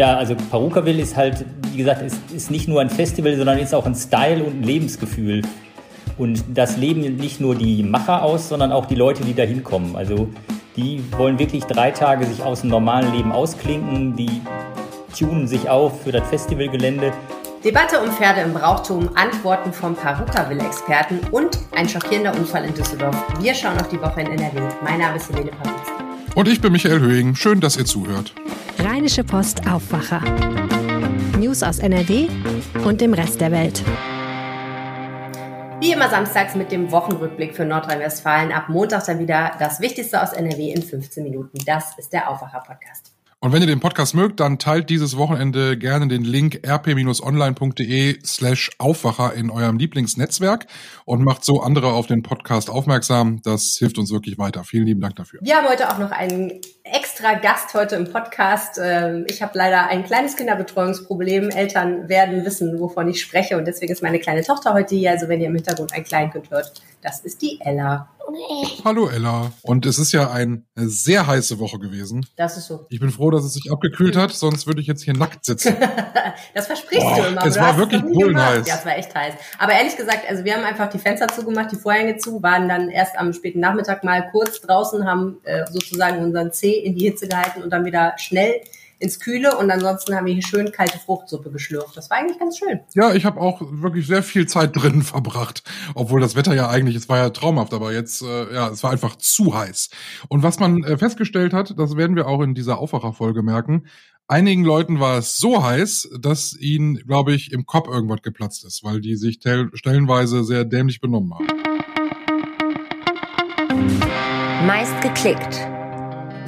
Ja, also Parukaville ist halt, wie gesagt, ist, ist nicht nur ein Festival, sondern ist auch ein Style und ein Lebensgefühl. Und das leben nicht nur die Macher aus, sondern auch die Leute, die da hinkommen. Also die wollen wirklich drei Tage sich aus dem normalen Leben ausklinken, die tunen sich auf für das Festivalgelände. Debatte um Pferde im Brauchtum, Antworten vom Parukaville-Experten und ein schockierender Unfall in Düsseldorf. Wir schauen auf die Woche in NRW. Mein Name ist Helene Pawlitzki. Und ich bin Michael Höhing. Schön, dass ihr zuhört. Rheinische Post Aufwacher. News aus NRW und dem Rest der Welt. Wie immer samstags mit dem Wochenrückblick für Nordrhein-Westfalen. Ab Montag dann wieder das Wichtigste aus NRW in 15 Minuten. Das ist der Aufwacher-Podcast. Und wenn ihr den Podcast mögt, dann teilt dieses Wochenende gerne den Link rp-online.de slash Aufwacher in eurem Lieblingsnetzwerk und macht so andere auf den Podcast aufmerksam. Das hilft uns wirklich weiter. Vielen lieben Dank dafür. Wir haben heute auch noch einen extra Gast heute im Podcast. Ähm, ich habe leider ein kleines Kinderbetreuungsproblem. Eltern werden wissen, wovon ich spreche und deswegen ist meine kleine Tochter heute hier. Also wenn ihr im Hintergrund ein Kleinkind hört, das ist die Ella. Hallo Ella. Und es ist ja eine sehr heiße Woche gewesen. Das ist so. Ich bin froh, dass es sich abgekühlt hat, sonst würde ich jetzt hier nackt sitzen. das versprichst Boah, du immer. Es war wirklich heiß. Ja, es war echt heiß. Aber ehrlich gesagt, also wir haben einfach die Fenster zugemacht, die Vorhänge zu, waren dann erst am späten Nachmittag mal kurz draußen, haben äh, sozusagen unseren Zeh in die Hitze gehalten und dann wieder schnell ins Kühle und ansonsten haben wir hier schön kalte Fruchtsuppe geschlürft. Das war eigentlich ganz schön. Ja, ich habe auch wirklich sehr viel Zeit drinnen verbracht, obwohl das Wetter ja eigentlich, es war ja traumhaft, aber jetzt, äh, ja, es war einfach zu heiß. Und was man äh, festgestellt hat, das werden wir auch in dieser Aufwacherfolge merken, einigen Leuten war es so heiß, dass ihnen, glaube ich, im Kopf irgendwas geplatzt ist, weil die sich stellenweise sehr dämlich benommen haben. Meist geklickt.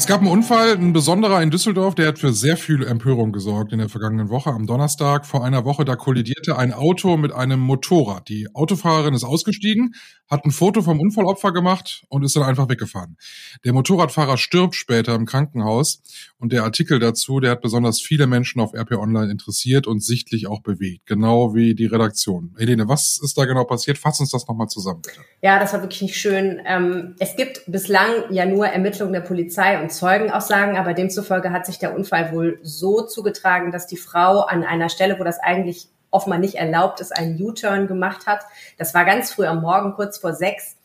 Es gab einen Unfall, ein besonderer in Düsseldorf, der hat für sehr viel Empörung gesorgt in der vergangenen Woche. Am Donnerstag vor einer Woche, da kollidierte ein Auto mit einem Motorrad. Die Autofahrerin ist ausgestiegen, hat ein Foto vom Unfallopfer gemacht und ist dann einfach weggefahren. Der Motorradfahrer stirbt später im Krankenhaus und der Artikel dazu, der hat besonders viele Menschen auf RP Online interessiert und sichtlich auch bewegt, genau wie die Redaktion. Helene, was ist da genau passiert? Fass uns das nochmal zusammen, bitte. Ja, das war wirklich nicht schön. Ähm, es gibt bislang ja nur Ermittlungen der Polizei und Zeugenaussagen, aber demzufolge hat sich der Unfall wohl so zugetragen, dass die Frau an einer Stelle, wo das eigentlich offenbar nicht erlaubt ist, einen U-Turn gemacht hat. Das war ganz früh am Morgen, kurz vor sechs.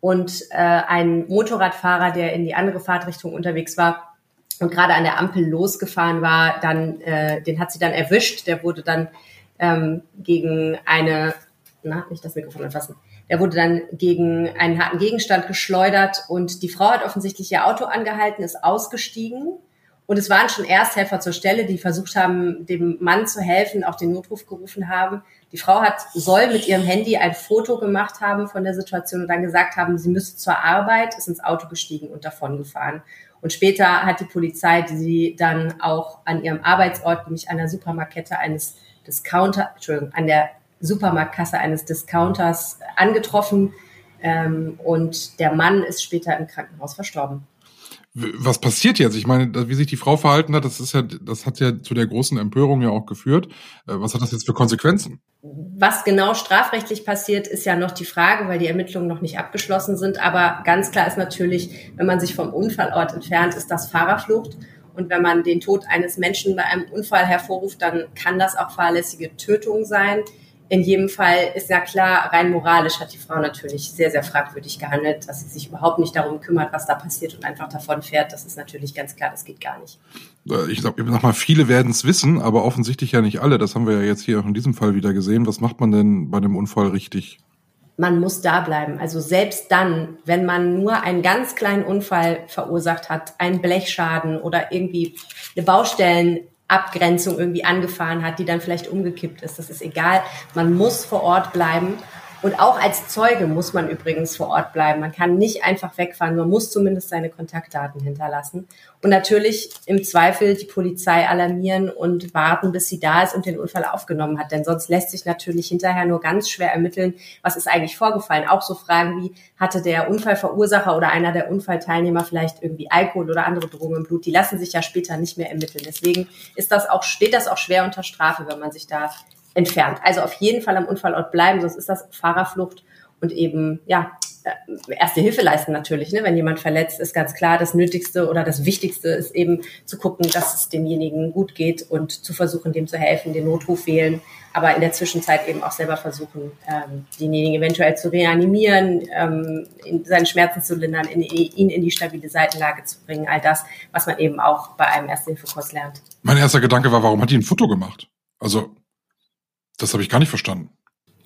Und äh, ein Motorradfahrer, der in die andere Fahrtrichtung unterwegs war und gerade an der Ampel losgefahren war, dann, äh, den hat sie dann erwischt. Der wurde dann ähm, gegen eine, na, nicht das Mikrofon anfassen, der wurde dann gegen einen harten Gegenstand geschleudert und die Frau hat offensichtlich ihr Auto angehalten, ist ausgestiegen. Und es waren schon Ersthelfer zur Stelle, die versucht haben, dem Mann zu helfen, auch den Notruf gerufen haben. Die Frau hat, soll mit ihrem Handy ein Foto gemacht haben von der Situation und dann gesagt haben, sie müsse zur Arbeit, ist ins Auto gestiegen und davon gefahren. Und später hat die Polizei sie dann auch an ihrem Arbeitsort, nämlich an der Supermarkette eines Discounter, Entschuldigung, an der Supermarktkasse eines Discounters angetroffen ähm, und der Mann ist später im Krankenhaus verstorben. Was passiert jetzt? Ich meine, wie sich die Frau verhalten hat, das ist ja, das hat ja zu der großen Empörung ja auch geführt. Äh, was hat das jetzt für Konsequenzen? Was genau strafrechtlich passiert, ist ja noch die Frage, weil die Ermittlungen noch nicht abgeschlossen sind. Aber ganz klar ist natürlich, wenn man sich vom Unfallort entfernt, ist das Fahrerflucht. Und wenn man den Tod eines Menschen bei einem Unfall hervorruft, dann kann das auch fahrlässige Tötung sein. In jedem Fall ist ja klar, rein moralisch hat die Frau natürlich sehr, sehr fragwürdig gehandelt, dass sie sich überhaupt nicht darum kümmert, was da passiert und einfach davon fährt. Das ist natürlich ganz klar, das geht gar nicht. Äh, ich glaube, mal, viele werden es wissen, aber offensichtlich ja nicht alle. Das haben wir ja jetzt hier auch in diesem Fall wieder gesehen. Was macht man denn bei einem Unfall richtig? man muss da bleiben. Also selbst dann, wenn man nur einen ganz kleinen Unfall verursacht hat, einen Blechschaden oder irgendwie eine Baustellen Abgrenzung irgendwie angefahren hat, die dann vielleicht umgekippt ist. Das ist egal. Man muss vor Ort bleiben und auch als Zeuge muss man übrigens vor Ort bleiben. Man kann nicht einfach wegfahren. Man muss zumindest seine Kontaktdaten hinterlassen. Und natürlich im Zweifel die Polizei alarmieren und warten, bis sie da ist und den Unfall aufgenommen hat. Denn sonst lässt sich natürlich hinterher nur ganz schwer ermitteln, was ist eigentlich vorgefallen. Auch so Fragen wie, hatte der Unfallverursacher oder einer der Unfallteilnehmer vielleicht irgendwie Alkohol oder andere Drogen im Blut? Die lassen sich ja später nicht mehr ermitteln. Deswegen ist das auch, steht das auch schwer unter Strafe, wenn man sich da entfernt. Also auf jeden Fall am Unfallort bleiben, sonst ist das Fahrerflucht und eben, ja, äh, erste Hilfe leisten natürlich. Ne? Wenn jemand verletzt ist, ganz klar, das Nötigste oder das Wichtigste ist eben zu gucken, dass es demjenigen gut geht und zu versuchen, dem zu helfen, den Notruf wählen, aber in der Zwischenzeit eben auch selber versuchen, ähm, denjenigen eventuell zu reanimieren, ähm, in seinen Schmerzen zu lindern, in, ihn in die stabile Seitenlage zu bringen. All das, was man eben auch bei einem Erste-Hilfe-Kurs lernt. Mein erster Gedanke war, warum hat die ein Foto gemacht? Also, das habe ich gar nicht verstanden.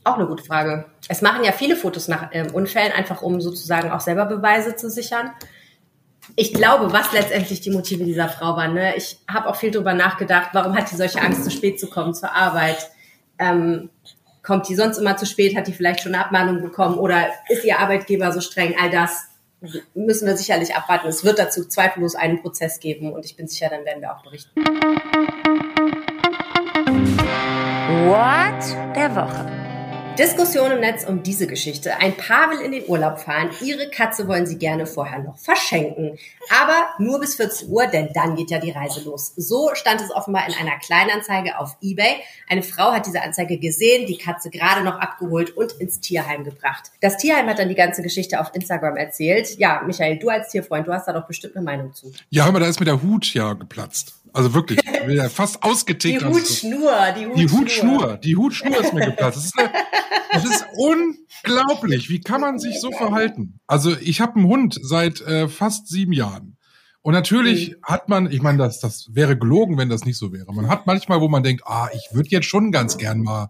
Auch eine gute Frage. Es machen ja viele Fotos nach ähm, Unfällen, einfach um sozusagen auch selber Beweise zu sichern. Ich glaube, was letztendlich die Motive dieser Frau waren. Ne? Ich habe auch viel darüber nachgedacht, warum hat die solche Angst, zu spät zu kommen zur Arbeit? Ähm, kommt die sonst immer zu spät? Hat die vielleicht schon eine Abmahnung bekommen? Oder ist ihr Arbeitgeber so streng? All das müssen wir sicherlich abwarten. Es wird dazu zweifellos einen Prozess geben und ich bin sicher, dann werden wir auch berichten. What der Woche. Diskussion im Netz um diese Geschichte. Ein Paar will in den Urlaub fahren. Ihre Katze wollen sie gerne vorher noch verschenken. Aber nur bis 14 Uhr, denn dann geht ja die Reise los. So stand es offenbar in einer Kleinanzeige auf Ebay. Eine Frau hat diese Anzeige gesehen, die Katze gerade noch abgeholt und ins Tierheim gebracht. Das Tierheim hat dann die ganze Geschichte auf Instagram erzählt. Ja, Michael, du als Tierfreund, du hast da doch bestimmt eine Meinung zu. Ja, hör mal, da ist mir der Hut ja geplatzt. Also wirklich, fast ausgetickt. Die Hutschnur, die Hutschnur. Die Hutschnur, die Hutschnur ist mir geplatzt. Das ist, eine, das ist unglaublich. Wie kann man sich so verhalten? Also ich habe einen Hund seit äh, fast sieben Jahren. Und natürlich mhm. hat man, ich meine, das, das wäre gelogen, wenn das nicht so wäre. Man hat manchmal, wo man denkt, ah, ich würde jetzt schon ganz gern mal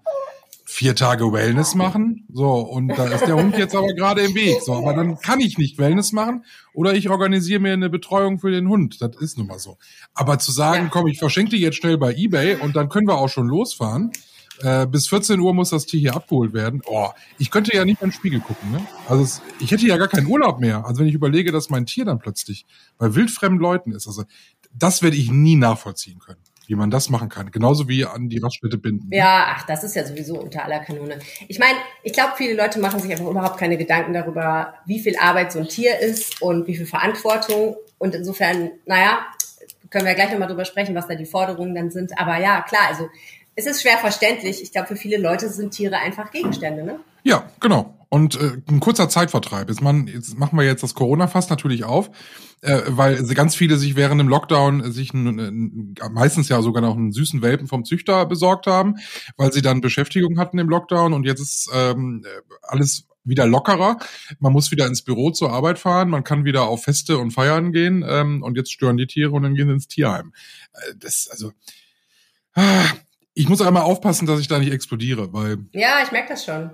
vier Tage Wellness machen. So, und da ist der Hund jetzt aber gerade im Weg. So, aber dann kann ich nicht Wellness machen oder ich organisiere mir eine Betreuung für den Hund. Das ist nun mal so. Aber zu sagen, komm, ich verschenke die jetzt schnell bei Ebay und dann können wir auch schon losfahren. Äh, bis 14 Uhr muss das Tier hier abgeholt werden. Oh, ich könnte ja nicht in den Spiegel gucken. Ne? Also es, ich hätte ja gar keinen Urlaub mehr. Also wenn ich überlege, dass mein Tier dann plötzlich bei wildfremden Leuten ist. Also das werde ich nie nachvollziehen können wie man das machen kann. Genauso wie an die Raststätte binden. Ja, ach, das ist ja sowieso unter aller Kanone. Ich meine, ich glaube, viele Leute machen sich einfach überhaupt keine Gedanken darüber, wie viel Arbeit so ein Tier ist und wie viel Verantwortung. Und insofern, naja, können wir gleich nochmal drüber sprechen, was da die Forderungen dann sind. Aber ja, klar, also es ist schwer verständlich. Ich glaube, für viele Leute sind Tiere einfach Gegenstände, ne? Ja, genau. Und äh, ein kurzer Zeitvertreib. Jetzt, man, jetzt machen wir jetzt das Corona-Fass natürlich auf, äh, weil ganz viele sich während dem Lockdown sich n, meistens ja sogar noch einen süßen Welpen vom Züchter besorgt haben, weil sie dann Beschäftigung hatten im Lockdown und jetzt ist ähm, alles wieder lockerer. Man muss wieder ins Büro zur Arbeit fahren, man kann wieder auf Feste und Feiern gehen ähm, und jetzt stören die Tiere und dann gehen sie ins Tierheim. Äh, das, also, ah, ich muss einmal aufpassen, dass ich da nicht explodiere, weil. Ja, ich merke das schon.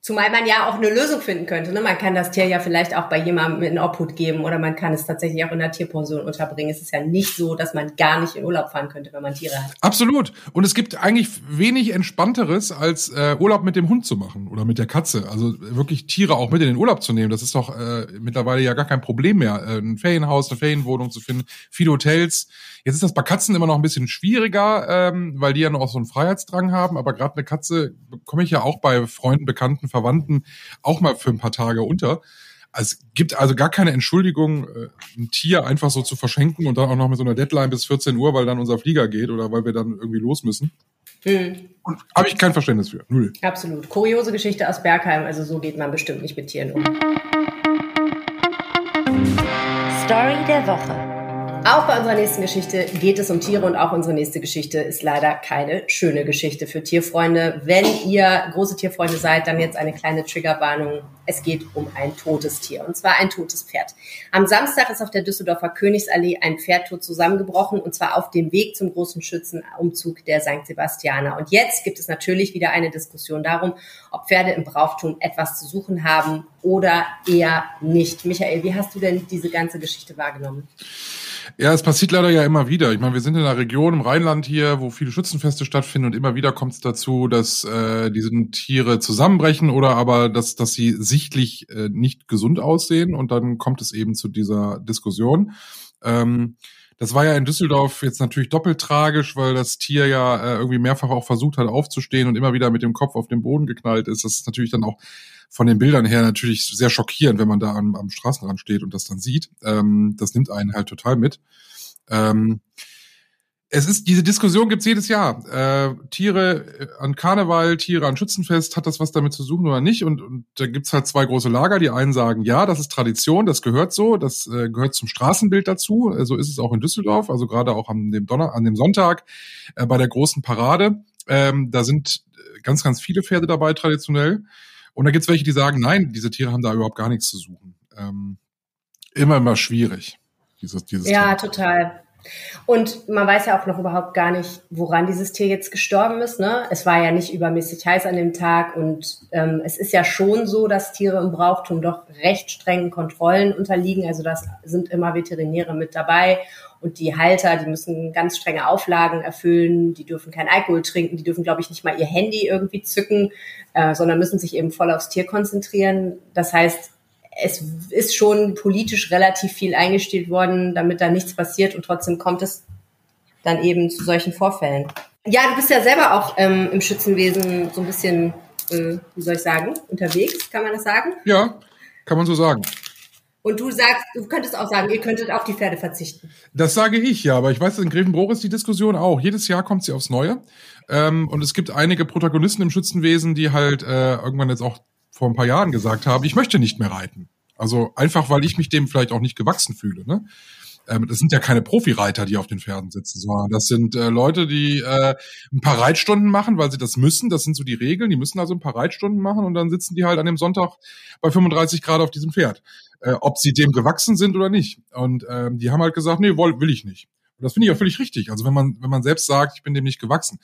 Zumal man ja auch eine Lösung finden könnte. Ne? Man kann das Tier ja vielleicht auch bei jemandem in Obhut geben oder man kann es tatsächlich auch in der Tierpension unterbringen. Es ist ja nicht so, dass man gar nicht in Urlaub fahren könnte, wenn man Tiere hat. Absolut. Und es gibt eigentlich wenig entspannteres, als äh, Urlaub mit dem Hund zu machen oder mit der Katze. Also wirklich Tiere auch mit in den Urlaub zu nehmen. Das ist doch äh, mittlerweile ja gar kein Problem mehr. Äh, ein Ferienhaus, eine Ferienwohnung zu finden, viele Hotels. Jetzt ist das bei Katzen immer noch ein bisschen schwieriger, ähm, weil die ja noch so einen Freiheitsdrang haben. Aber gerade eine Katze bekomme ich ja auch bei Freunden, Bekannten, Verwandten auch mal für ein paar Tage unter. Also es gibt also gar keine Entschuldigung, äh, ein Tier einfach so zu verschenken und dann auch noch mit so einer Deadline bis 14 Uhr, weil dann unser Flieger geht oder weil wir dann irgendwie los müssen. Hm. Habe ich kein Verständnis für. Null. Absolut. Kuriose Geschichte aus Bergheim. Also so geht man bestimmt nicht mit Tieren um. Story der Woche. Auch bei unserer nächsten Geschichte geht es um Tiere und auch unsere nächste Geschichte ist leider keine schöne Geschichte für Tierfreunde. Wenn ihr große Tierfreunde seid, dann jetzt eine kleine Triggerwarnung. Es geht um ein totes Tier und zwar ein totes Pferd. Am Samstag ist auf der Düsseldorfer Königsallee ein Pferd tot zusammengebrochen und zwar auf dem Weg zum großen Schützenumzug der St. Sebastianer. Und jetzt gibt es natürlich wieder eine Diskussion darum, ob Pferde im Brauchtum etwas zu suchen haben oder eher nicht. Michael, wie hast du denn diese ganze Geschichte wahrgenommen? Ja, es passiert leider ja immer wieder. Ich meine, wir sind in einer Region im Rheinland hier, wo viele Schützenfeste stattfinden und immer wieder kommt es dazu, dass äh, diese Tiere zusammenbrechen oder aber, dass, dass sie sichtlich äh, nicht gesund aussehen und dann kommt es eben zu dieser Diskussion. Ähm, das war ja in Düsseldorf jetzt natürlich doppelt tragisch, weil das Tier ja äh, irgendwie mehrfach auch versucht hat aufzustehen und immer wieder mit dem Kopf auf den Boden geknallt ist. Das ist natürlich dann auch von den Bildern her natürlich sehr schockierend, wenn man da am, am Straßenrand steht und das dann sieht. Ähm, das nimmt einen halt total mit. Ähm, es ist, diese Diskussion gibt's jedes Jahr. Äh, Tiere äh, an Karneval, Tiere an Schützenfest, hat das was damit zu suchen oder nicht? Und, und da gibt's halt zwei große Lager. Die einen sagen, ja, das ist Tradition, das gehört so, das äh, gehört zum Straßenbild dazu. Äh, so ist es auch in Düsseldorf, also gerade auch an dem Donner, an dem Sonntag äh, bei der großen Parade. Ähm, da sind äh, ganz, ganz viele Pferde dabei traditionell. Und da gibt's welche, die sagen, nein, diese Tiere haben da überhaupt gar nichts zu suchen. Ähm, immer, immer schwierig. Dieses, dieses ja, Thema. total. Und man weiß ja auch noch überhaupt gar nicht, woran dieses Tier jetzt gestorben ist. Ne? Es war ja nicht übermäßig heiß an dem Tag und ähm, es ist ja schon so, dass Tiere im Brauchtum doch recht strengen Kontrollen unterliegen. Also das sind immer Veterinäre mit dabei und die Halter, die müssen ganz strenge Auflagen erfüllen. Die dürfen kein Alkohol trinken, die dürfen, glaube ich, nicht mal ihr Handy irgendwie zücken, äh, sondern müssen sich eben voll aufs Tier konzentrieren. Das heißt, es ist schon politisch relativ viel eingestellt worden, damit da nichts passiert und trotzdem kommt es dann eben zu solchen Vorfällen. Ja, du bist ja selber auch ähm, im Schützenwesen so ein bisschen, äh, wie soll ich sagen, unterwegs, kann man das sagen? Ja, kann man so sagen. Und du sagst, du könntest auch sagen, ihr könntet auf die Pferde verzichten. Das sage ich ja, aber ich weiß, in Grevenbruch ist die Diskussion auch. Jedes Jahr kommt sie aufs Neue. Ähm, und es gibt einige Protagonisten im Schützenwesen, die halt äh, irgendwann jetzt auch vor ein paar Jahren gesagt habe, ich möchte nicht mehr reiten. Also einfach, weil ich mich dem vielleicht auch nicht gewachsen fühle. Ne? Ähm, das sind ja keine Profireiter, die auf den Pferden sitzen, sondern das sind äh, Leute, die äh, ein paar Reitstunden machen, weil sie das müssen. Das sind so die Regeln. Die müssen also ein paar Reitstunden machen und dann sitzen die halt an dem Sonntag bei 35 Grad auf diesem Pferd. Äh, ob sie dem gewachsen sind oder nicht. Und ähm, die haben halt gesagt, nee, will, ich nicht. Und das finde ich auch völlig richtig. Also wenn man, wenn man selbst sagt, ich bin dem nicht gewachsen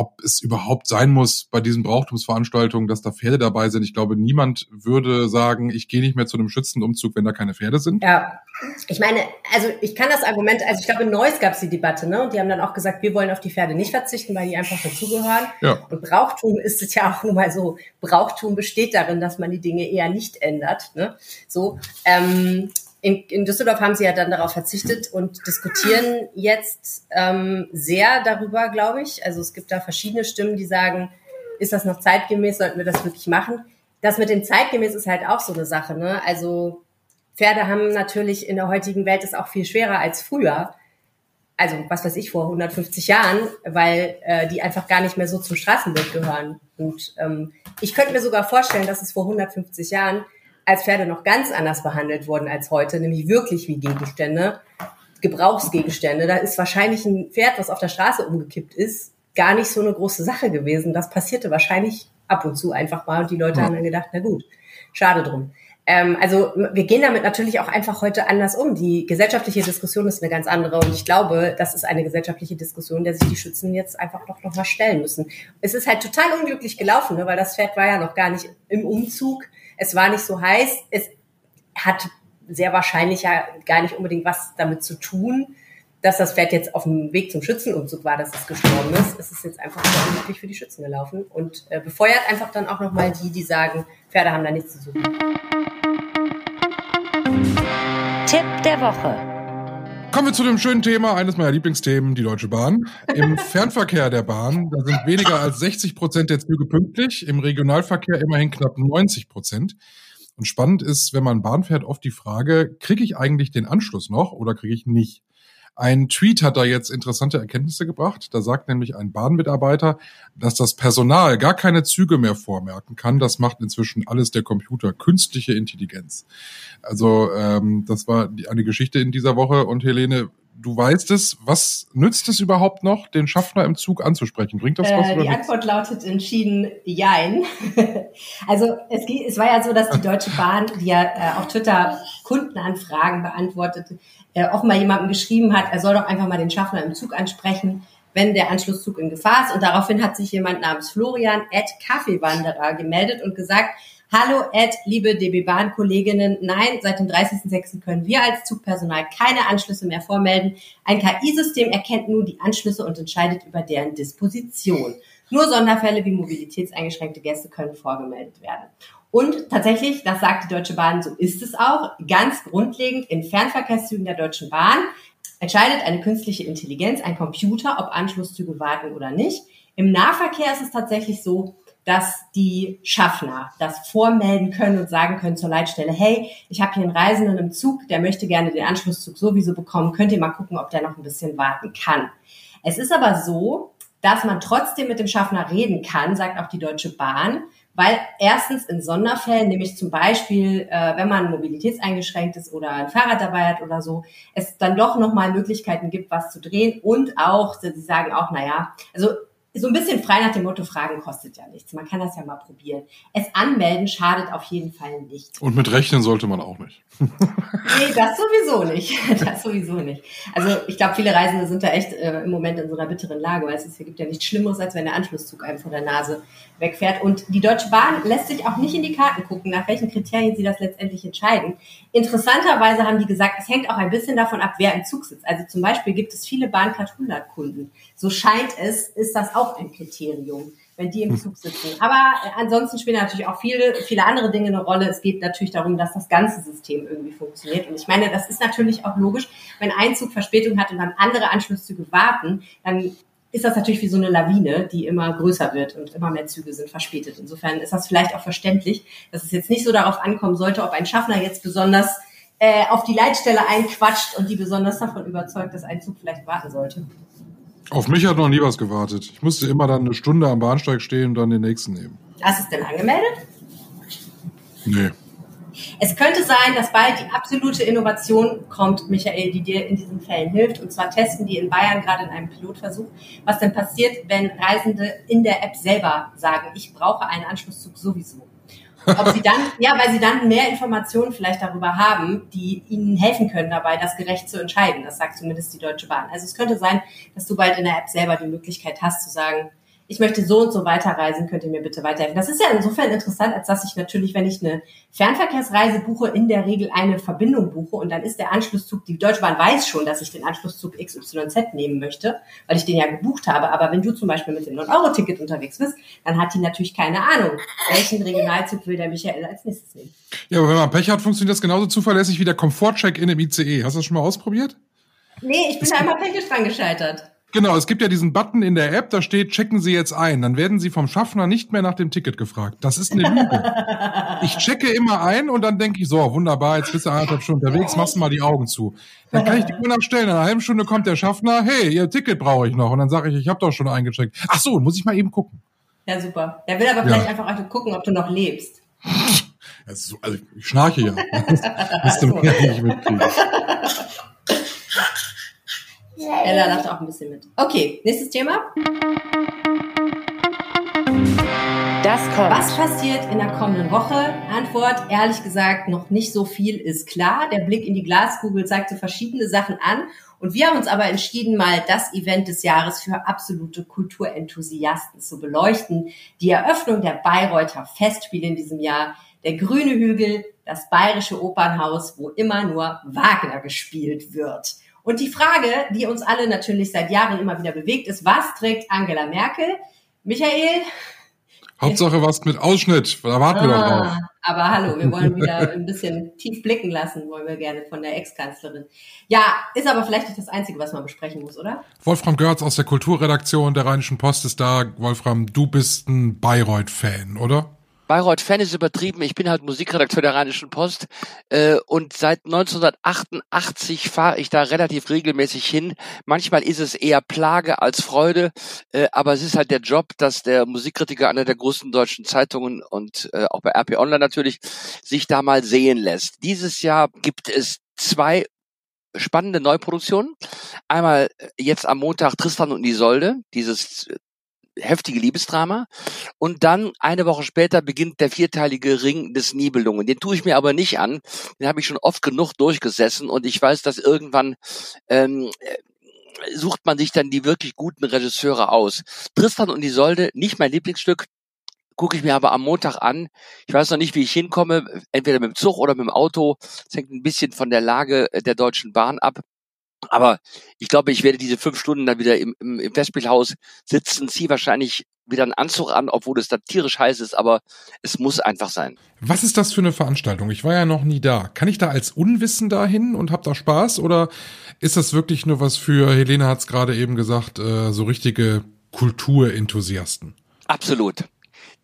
ob es überhaupt sein muss bei diesen Brauchtumsveranstaltungen, dass da Pferde dabei sind. Ich glaube, niemand würde sagen, ich gehe nicht mehr zu einem Schützenumzug, wenn da keine Pferde sind. Ja, ich meine, also ich kann das Argument, also ich glaube, in Neuss gab es die Debatte, ne? Und die haben dann auch gesagt, wir wollen auf die Pferde nicht verzichten, weil die einfach dazugehören. Ja. Und Brauchtum ist es ja auch nun mal so. Brauchtum besteht darin, dass man die Dinge eher nicht ändert. Ne? So. Ähm, in, in Düsseldorf haben sie ja dann darauf verzichtet und diskutieren jetzt ähm, sehr darüber, glaube ich. Also es gibt da verschiedene Stimmen, die sagen, ist das noch zeitgemäß, sollten wir das wirklich machen? Das mit dem zeitgemäß ist halt auch so eine Sache. Ne? Also Pferde haben natürlich in der heutigen Welt es auch viel schwerer als früher. Also was weiß ich vor 150 Jahren, weil äh, die einfach gar nicht mehr so zum Straßenbild gehören. Und ähm, ich könnte mir sogar vorstellen, dass es vor 150 Jahren als Pferde noch ganz anders behandelt wurden als heute, nämlich wirklich wie Gegenstände, Gebrauchsgegenstände. Da ist wahrscheinlich ein Pferd, was auf der Straße umgekippt ist, gar nicht so eine große Sache gewesen. Das passierte wahrscheinlich ab und zu einfach mal und die Leute ja. haben dann gedacht, na gut, schade drum. Ähm, also wir gehen damit natürlich auch einfach heute anders um. Die gesellschaftliche Diskussion ist eine ganz andere und ich glaube, das ist eine gesellschaftliche Diskussion, der sich die Schützen jetzt einfach doch noch mal stellen müssen. Es ist halt total unglücklich gelaufen, ne, weil das Pferd war ja noch gar nicht im Umzug es war nicht so heiß. Es hat sehr wahrscheinlich ja gar nicht unbedingt was damit zu tun, dass das Pferd jetzt auf dem Weg zum Schützenumzug war, dass es gestorben ist. Es ist jetzt einfach sehr unglücklich für die Schützen gelaufen und äh, befeuert einfach dann auch nochmal die, die sagen, Pferde haben da nichts zu suchen. Tipp der Woche. Kommen wir zu dem schönen Thema, eines meiner Lieblingsthemen, die Deutsche Bahn. Im Fernverkehr der Bahn, da sind weniger als 60 Prozent der Züge pünktlich, im Regionalverkehr immerhin knapp 90 Prozent. Und spannend ist, wenn man Bahn fährt, oft die Frage, kriege ich eigentlich den Anschluss noch oder kriege ich nicht? Ein Tweet hat da jetzt interessante Erkenntnisse gebracht. Da sagt nämlich ein Bahnmitarbeiter, dass das Personal gar keine Züge mehr vormerken kann. Das macht inzwischen alles der Computer, künstliche Intelligenz. Also ähm, das war die, eine Geschichte in dieser Woche. Und Helene, du weißt es, was nützt es überhaupt noch, den Schaffner im Zug anzusprechen? Bringt das was? Äh, die Antwort lautet entschieden Jein. also es, es, war ja so, dass die Deutsche Bahn, die ja äh, auf Twitter Kundenanfragen beantwortet, äh, offenbar jemandem geschrieben hat, er soll doch einfach mal den Schaffner im Zug ansprechen, wenn der Anschlusszug in Gefahr ist. Und daraufhin hat sich jemand namens Florian Ed Kaffeewanderer gemeldet und gesagt, Hallo Ed, liebe DB Bahn Kolleginnen. Nein, seit dem 30.06. können wir als Zugpersonal keine Anschlüsse mehr vormelden. Ein KI-System erkennt nun die Anschlüsse und entscheidet über deren Disposition. Nur Sonderfälle wie mobilitätseingeschränkte Gäste können vorgemeldet werden. Und tatsächlich, das sagt die Deutsche Bahn, so ist es auch. Ganz grundlegend in Fernverkehrszügen der Deutschen Bahn entscheidet eine künstliche Intelligenz, ein Computer, ob Anschlusszüge warten oder nicht. Im Nahverkehr ist es tatsächlich so, dass die Schaffner das vormelden können und sagen können zur Leitstelle, hey, ich habe hier einen Reisenden im Zug, der möchte gerne den Anschlusszug sowieso bekommen, könnt ihr mal gucken, ob der noch ein bisschen warten kann. Es ist aber so, dass man trotzdem mit dem Schaffner reden kann, sagt auch die Deutsche Bahn, weil erstens in Sonderfällen, nämlich zum Beispiel, äh, wenn man mobilitätseingeschränkt ist oder ein Fahrrad dabei hat oder so, es dann doch nochmal Möglichkeiten gibt, was zu drehen und auch, sie sagen auch, naja, also so ein bisschen frei nach dem Motto, Fragen kostet ja nichts. Man kann das ja mal probieren. Es anmelden schadet auf jeden Fall nicht. Und mit rechnen sollte man auch nicht. nee, das sowieso nicht. Das sowieso nicht. Also ich glaube, viele Reisende sind da echt äh, im Moment in so einer bitteren Lage, weil es ist, gibt ja nichts Schlimmeres, als wenn der Anschlusszug einem vor der Nase wegfährt. Und die Deutsche Bahn lässt sich auch nicht in die Karten gucken, nach welchen Kriterien sie das letztendlich entscheiden. Interessanterweise haben die gesagt, es hängt auch ein bisschen davon ab, wer im Zug sitzt. Also zum Beispiel gibt es viele Bahncard 100 Kunden. So scheint es, ist das auch ein Kriterium wenn die im Zug sitzen. Aber äh, ansonsten spielen natürlich auch viele, viele andere Dinge eine Rolle. Es geht natürlich darum, dass das ganze System irgendwie funktioniert. Und ich meine, das ist natürlich auch logisch, wenn ein Zug Verspätung hat und dann andere Anschlusszüge warten, dann ist das natürlich wie so eine Lawine, die immer größer wird und immer mehr Züge sind verspätet. Insofern ist das vielleicht auch verständlich, dass es jetzt nicht so darauf ankommen sollte, ob ein Schaffner jetzt besonders äh, auf die Leitstelle einquatscht und die besonders davon überzeugt, dass ein Zug vielleicht warten sollte. Auf mich hat noch nie was gewartet. Ich musste immer dann eine Stunde am Bahnsteig stehen und dann den nächsten nehmen. Hast du es denn angemeldet? Nee. Es könnte sein, dass bald die absolute Innovation kommt, Michael, die dir in diesen Fällen hilft. Und zwar testen die in Bayern gerade in einem Pilotversuch, was denn passiert, wenn Reisende in der App selber sagen, ich brauche einen Anschlusszug sowieso. Ob sie dann, ja, weil sie dann mehr Informationen vielleicht darüber haben, die ihnen helfen können dabei, das gerecht zu entscheiden. Das sagt zumindest die Deutsche Bahn. Also es könnte sein, dass du bald in der App selber die Möglichkeit hast zu sagen, ich möchte so und so weiterreisen, könnt ihr mir bitte weiterhelfen. Das ist ja insofern interessant, als dass ich natürlich, wenn ich eine Fernverkehrsreise buche, in der Regel eine Verbindung buche und dann ist der Anschlusszug, die Deutsche Bahn weiß schon, dass ich den Anschlusszug XYZ nehmen möchte, weil ich den ja gebucht habe. Aber wenn du zum Beispiel mit dem 9-Euro-Ticket unterwegs bist, dann hat die natürlich keine Ahnung, welchen Regionalzug will der Michael als nächstes nehmen. Ja, aber wenn man Pech hat, funktioniert das genauso zuverlässig wie der Komfortcheck in dem ICE. Hast du das schon mal ausprobiert? Nee, ich bin da immer peinlich dran gescheitert. Genau, es gibt ja diesen Button in der App, da steht, checken Sie jetzt ein. Dann werden Sie vom Schaffner nicht mehr nach dem Ticket gefragt. Das ist eine Lüge. ich checke immer ein und dann denke ich, so, wunderbar, jetzt bist du eineinhalb Stunden unterwegs, machst du mal die Augen zu. Dann kann ich die Uhr nachstellen. In einer halben Stunde kommt der Schaffner, hey, Ihr Ticket brauche ich noch. Und dann sage ich, ich habe doch schon eingecheckt. Ach so, muss ich mal eben gucken. Ja, super. Der will aber vielleicht ja. einfach gucken, ob du noch lebst. Also, also ich schnarche ja. Das müsste man ja nicht mitkriegen. Ella lacht auch ein bisschen mit. Okay, nächstes Thema. Das kommt. Was passiert in der kommenden Woche? Antwort, ehrlich gesagt, noch nicht so viel ist klar. Der Blick in die Glaskugel zeigt so verschiedene Sachen an. Und wir haben uns aber entschieden, mal das Event des Jahres für absolute Kulturenthusiasten zu beleuchten. Die Eröffnung der Bayreuther Festspiele in diesem Jahr, der grüne Hügel, das bayerische Opernhaus, wo immer nur Wagner gespielt wird. Und die Frage, die uns alle natürlich seit Jahren immer wieder bewegt, ist, was trägt Angela Merkel? Michael? Hauptsache was mit Ausschnitt, da warten ah, wir doch drauf. Aber hallo, wir wollen wieder ein bisschen tief blicken lassen, wollen wir gerne von der Ex-Kanzlerin. Ja, ist aber vielleicht nicht das Einzige, was man besprechen muss, oder? Wolfram Görz aus der Kulturredaktion der Rheinischen Post ist da. Wolfram, du bist ein Bayreuth-Fan, oder? Bayreuth-Fan ist übertrieben. Ich bin halt Musikredakteur der Rheinischen Post äh, und seit 1988 fahre ich da relativ regelmäßig hin. Manchmal ist es eher Plage als Freude, äh, aber es ist halt der Job, dass der Musikkritiker einer der großen deutschen Zeitungen und äh, auch bei RP Online natürlich sich da mal sehen lässt. Dieses Jahr gibt es zwei spannende Neuproduktionen. Einmal jetzt am Montag Tristan und Isolde, dieses heftige Liebesdrama. Und dann eine Woche später beginnt der vierteilige Ring des Nibelungen. Den tue ich mir aber nicht an. Den habe ich schon oft genug durchgesessen und ich weiß, dass irgendwann ähm, äh, sucht man sich dann die wirklich guten Regisseure aus. Tristan und Isolde, nicht mein Lieblingsstück, gucke ich mir aber am Montag an. Ich weiß noch nicht, wie ich hinkomme, entweder mit dem Zug oder mit dem Auto. Das hängt ein bisschen von der Lage der Deutschen Bahn ab. Aber ich glaube, ich werde diese fünf Stunden dann wieder im, im, im Festspielhaus sitzen, ziehe wahrscheinlich wieder einen Anzug an, obwohl es da tierisch heiß ist, aber es muss einfach sein. Was ist das für eine Veranstaltung? Ich war ja noch nie da. Kann ich da als Unwissender hin und hab da Spaß? Oder ist das wirklich nur was für, Helene hat es gerade eben gesagt, äh, so richtige Kulturenthusiasten? Absolut.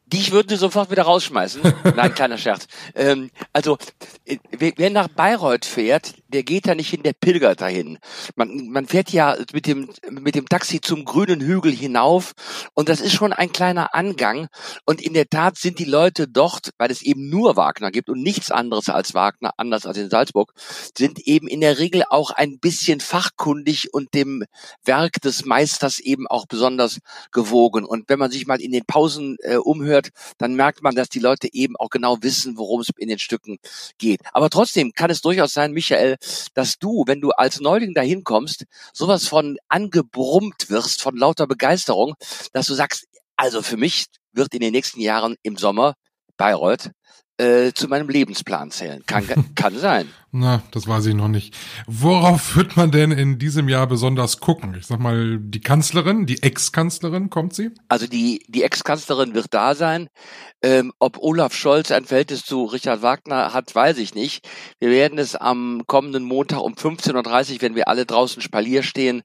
Dich würden sie sofort wieder rausschmeißen. Nein, kleiner Scherz. Ähm, also, äh, wer nach Bayreuth fährt, der geht da nicht hin, der pilgert dahin. Man, man fährt ja mit dem, mit dem Taxi zum grünen Hügel hinauf und das ist schon ein kleiner Angang. Und in der Tat sind die Leute dort, weil es eben nur Wagner gibt und nichts anderes als Wagner, anders als in Salzburg, sind eben in der Regel auch ein bisschen fachkundig und dem Werk des Meisters eben auch besonders gewogen. Und wenn man sich mal in den Pausen äh, umhört, hört, dann merkt man, dass die Leute eben auch genau wissen, worum es in den Stücken geht. Aber trotzdem kann es durchaus sein, Michael, dass du, wenn du als Neuling dahin kommst, sowas von angebrummt wirst von lauter Begeisterung, dass du sagst, also für mich wird in den nächsten Jahren im Sommer Bayreuth äh, zu meinem Lebensplan zählen. Kann, kann sein. Na, das weiß ich noch nicht. Worauf wird man denn in diesem Jahr besonders gucken? Ich sag mal, die Kanzlerin, die Ex-Kanzlerin, kommt sie? Also die, die Ex-Kanzlerin wird da sein. Ähm, ob Olaf Scholz ein Verhältnis zu Richard Wagner hat, weiß ich nicht. Wir werden es am kommenden Montag um 15.30 Uhr, wenn wir alle draußen Spalier stehen,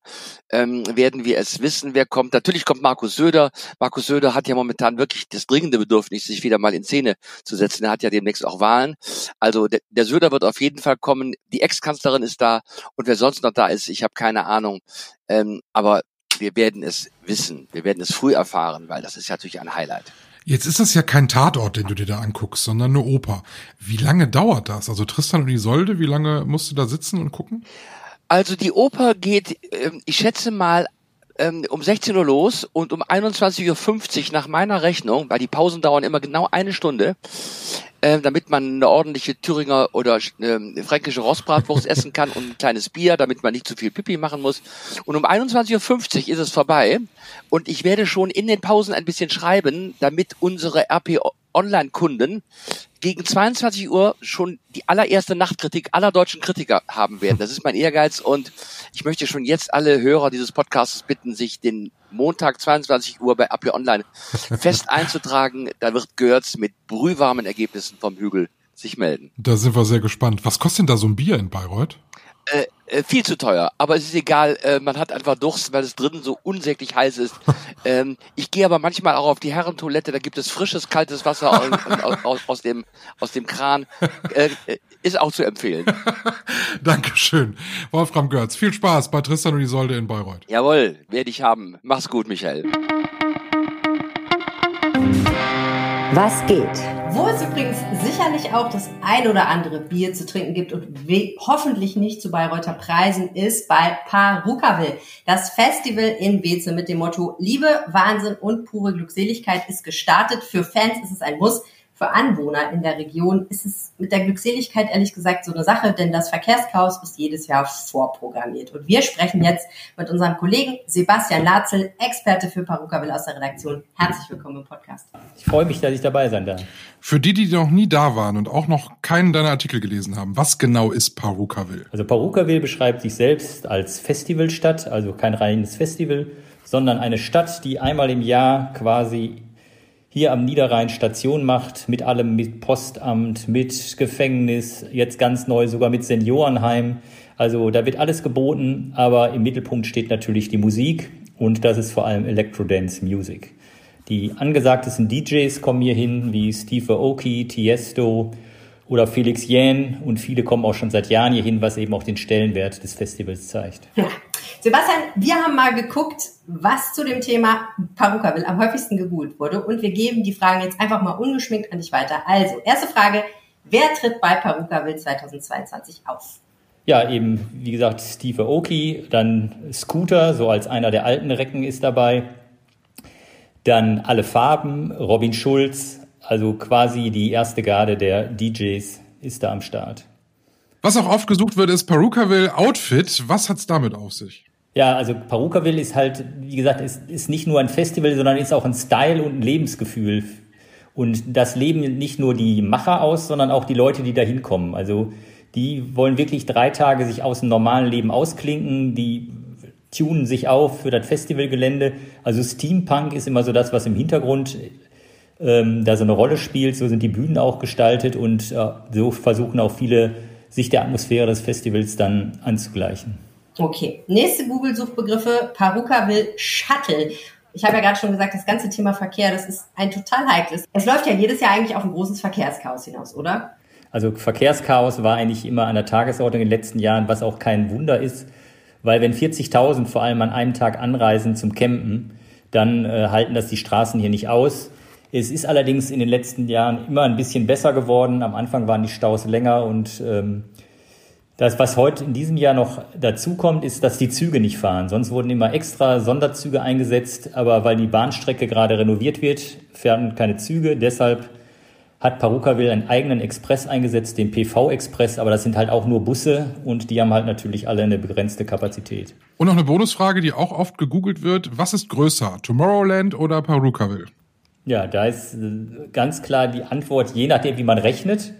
ähm, werden wir es wissen, wer kommt. Natürlich kommt Markus Söder. Markus Söder hat ja momentan wirklich das dringende Bedürfnis, sich wieder mal in Szene zu setzen. Er hat ja demnächst auch Wahlen. Also der, der Söder wird auf jeden Fall kommen. Die Ex-Kanzlerin ist da und wer sonst noch da ist, ich habe keine Ahnung. Ähm, aber wir werden es wissen. Wir werden es früh erfahren, weil das ist ja natürlich ein Highlight. Jetzt ist das ja kein Tatort, den du dir da anguckst, sondern eine Oper. Wie lange dauert das? Also Tristan und Isolde, wie lange musst du da sitzen und gucken? Also die Oper geht, ähm, ich schätze mal, ähm, um 16 Uhr los und um 21.50 Uhr nach meiner Rechnung, weil die Pausen dauern immer genau eine Stunde, äh, damit man eine ordentliche Thüringer oder äh, fränkische Rostbratwurst essen kann und ein kleines Bier, damit man nicht zu viel Pipi machen muss. Und um 21.50 Uhr ist es vorbei und ich werde schon in den Pausen ein bisschen schreiben, damit unsere RP Online-Kunden gegen 22 Uhr schon die allererste Nachtkritik aller deutschen Kritiker haben werden. Das ist mein Ehrgeiz und ich möchte schon jetzt alle Hörer dieses Podcasts bitten, sich den Montag 22 Uhr bei AP Online fest einzutragen. Da wird Görz mit brühwarmen Ergebnissen vom Hügel sich melden. Da sind wir sehr gespannt. Was kostet denn da so ein Bier in Bayreuth? Äh, äh, viel zu teuer, aber es ist egal, äh, man hat einfach Durst, weil es drinnen so unsäglich heiß ist. ähm, ich gehe aber manchmal auch auf die Herrentoilette, da gibt es frisches, kaltes Wasser aus, aus, aus, dem, aus dem Kran. Äh, äh ist auch zu empfehlen. Dankeschön. Wolfram Görz, viel Spaß bei Tristan und Isolde in Bayreuth. Jawohl, werde ich haben. Mach's gut, Michael. Was geht? Wo es übrigens sicherlich auch das ein oder andere Bier zu trinken gibt und hoffentlich nicht zu Bayreuther Preisen ist bei Parukaville. Das Festival in Weze mit dem Motto Liebe, Wahnsinn und pure Glückseligkeit ist gestartet. Für Fans ist es ein Muss für Anwohner in der Region ist es mit der Glückseligkeit ehrlich gesagt so eine Sache, denn das Verkehrschaos ist jedes Jahr vorprogrammiert. Und wir sprechen jetzt mit unserem Kollegen Sebastian Latzel, Experte für Perukaville aus der Redaktion. Herzlich willkommen im Podcast. Ich freue mich, dass ich dabei sein darf. Für die, die noch nie da waren und auch noch keinen deiner Artikel gelesen haben, was genau ist Perukaville? Also Perukaville beschreibt sich selbst als Festivalstadt, also kein reines Festival, sondern eine Stadt, die einmal im Jahr quasi hier am Niederrhein Station macht, mit allem, mit Postamt, mit Gefängnis, jetzt ganz neu sogar mit Seniorenheim. Also da wird alles geboten, aber im Mittelpunkt steht natürlich die Musik und das ist vor allem Electro-Dance Music. Die angesagtesten DJs kommen hier hin, wie Steve Aoki, Tiesto oder Felix Jähn und viele kommen auch schon seit Jahren hier hin, was eben auch den Stellenwert des Festivals zeigt. Ja. Sebastian, wir haben mal geguckt, was zu dem Thema Perukaville am häufigsten gegoogelt wurde und wir geben die Fragen jetzt einfach mal ungeschminkt an dich weiter. Also, erste Frage, wer tritt bei Perukaville 2022 auf? Ja, eben, wie gesagt, Steve Aoki, dann Scooter, so als einer der alten Recken ist dabei. Dann alle Farben, Robin Schulz, also quasi die erste Garde der DJs ist da am Start. Was auch oft gesucht wird, ist Perukaville Outfit. Was hat's damit auf sich? Ja, also Perukaville ist halt, wie gesagt, ist, ist nicht nur ein Festival, sondern ist auch ein Style und ein Lebensgefühl. Und das leben nicht nur die Macher aus, sondern auch die Leute, die da hinkommen. Also die wollen wirklich drei Tage sich aus dem normalen Leben ausklinken, die tunen sich auf für das Festivalgelände. Also Steampunk ist immer so das, was im Hintergrund ähm, da so eine Rolle spielt. So sind die Bühnen auch gestaltet und äh, so versuchen auch viele, sich der Atmosphäre des Festivals dann anzugleichen. Okay, nächste Google-Suchbegriffe, Paruka will Shuttle. Ich habe ja gerade schon gesagt, das ganze Thema Verkehr, das ist ein total heikles. Es läuft ja jedes Jahr eigentlich auf ein großes Verkehrschaos hinaus, oder? Also Verkehrschaos war eigentlich immer an der Tagesordnung in den letzten Jahren, was auch kein Wunder ist, weil wenn 40.000 vor allem an einem Tag anreisen zum Campen, dann äh, halten das die Straßen hier nicht aus. Es ist allerdings in den letzten Jahren immer ein bisschen besser geworden. Am Anfang waren die Staus länger und ähm, das, was heute in diesem Jahr noch dazu kommt, ist, dass die Züge nicht fahren. Sonst wurden immer extra Sonderzüge eingesetzt, aber weil die Bahnstrecke gerade renoviert wird, fahren keine Züge. Deshalb hat Parukaville einen eigenen Express eingesetzt, den PV-Express, aber das sind halt auch nur Busse und die haben halt natürlich alle eine begrenzte Kapazität. Und noch eine Bonusfrage, die auch oft gegoogelt wird. Was ist größer, Tomorrowland oder Parukaville? Ja, da ist äh, ganz klar die Antwort, je nachdem, wie man rechnet.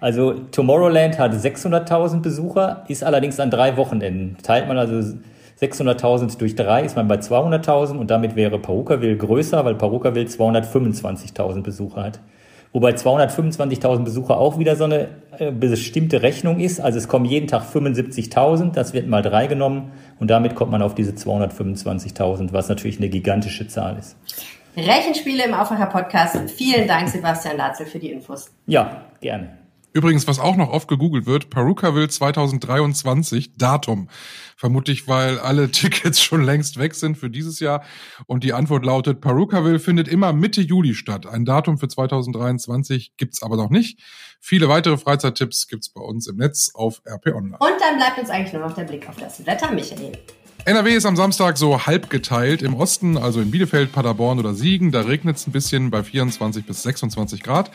Also Tomorrowland hat 600.000 Besucher, ist allerdings an drei Wochenenden. Teilt man also 600.000 durch drei, ist man bei 200.000 und damit wäre Parukaville größer, weil Parukaville 225.000 Besucher hat. Wobei 225.000 Besucher auch wieder so eine äh, bestimmte Rechnung ist. Also es kommen jeden Tag 75.000, das wird mal drei genommen und damit kommt man auf diese 225.000, was natürlich eine gigantische Zahl ist. Rechenspiele im Aufwacher Podcast. Vielen Dank, Sebastian Latzel, für die Infos. Ja, gerne. Übrigens, was auch noch oft gegoogelt wird, Perukaville 2023, Datum. Vermutlich, weil alle Tickets schon längst weg sind für dieses Jahr. Und die Antwort lautet, Perukaville findet immer Mitte Juli statt. Ein Datum für 2023 gibt's aber noch nicht. Viele weitere Freizeittipps gibt's bei uns im Netz auf RP Online. Und dann bleibt uns eigentlich nur noch der Blick auf das Wetter, Michael. NRW ist am Samstag so halb geteilt. Im Osten, also in Bielefeld, Paderborn oder Siegen, da regnet es ein bisschen bei 24 bis 26 Grad.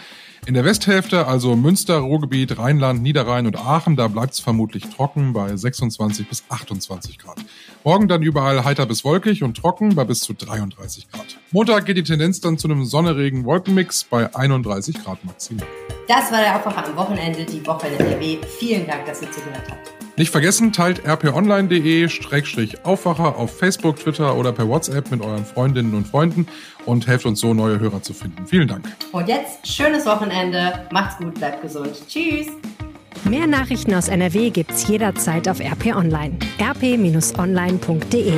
In der Westhälfte, also Münster, Ruhrgebiet, Rheinland, Niederrhein und Aachen, da bleibt es vermutlich trocken bei 26 bis 28 Grad. Morgen dann überall heiter bis wolkig und trocken bei bis zu 33 Grad. Montag geht die Tendenz dann zu einem sonneregen Wolkenmix bei 31 Grad maximal. Das war der Aufwacher am Wochenende, die Woche in NRW. Vielen Dank, dass ihr zugehört habt. Nicht vergessen, teilt rponline.de-aufwacher auf Facebook, Twitter oder per WhatsApp mit euren Freundinnen und Freunden und helft uns so, neue Hörer zu finden. Vielen Dank. Und jetzt schönes Wochenende. Macht's gut, bleibt gesund. Tschüss. Mehr Nachrichten aus NRW gibt's jederzeit auf RP Online. rp-online.de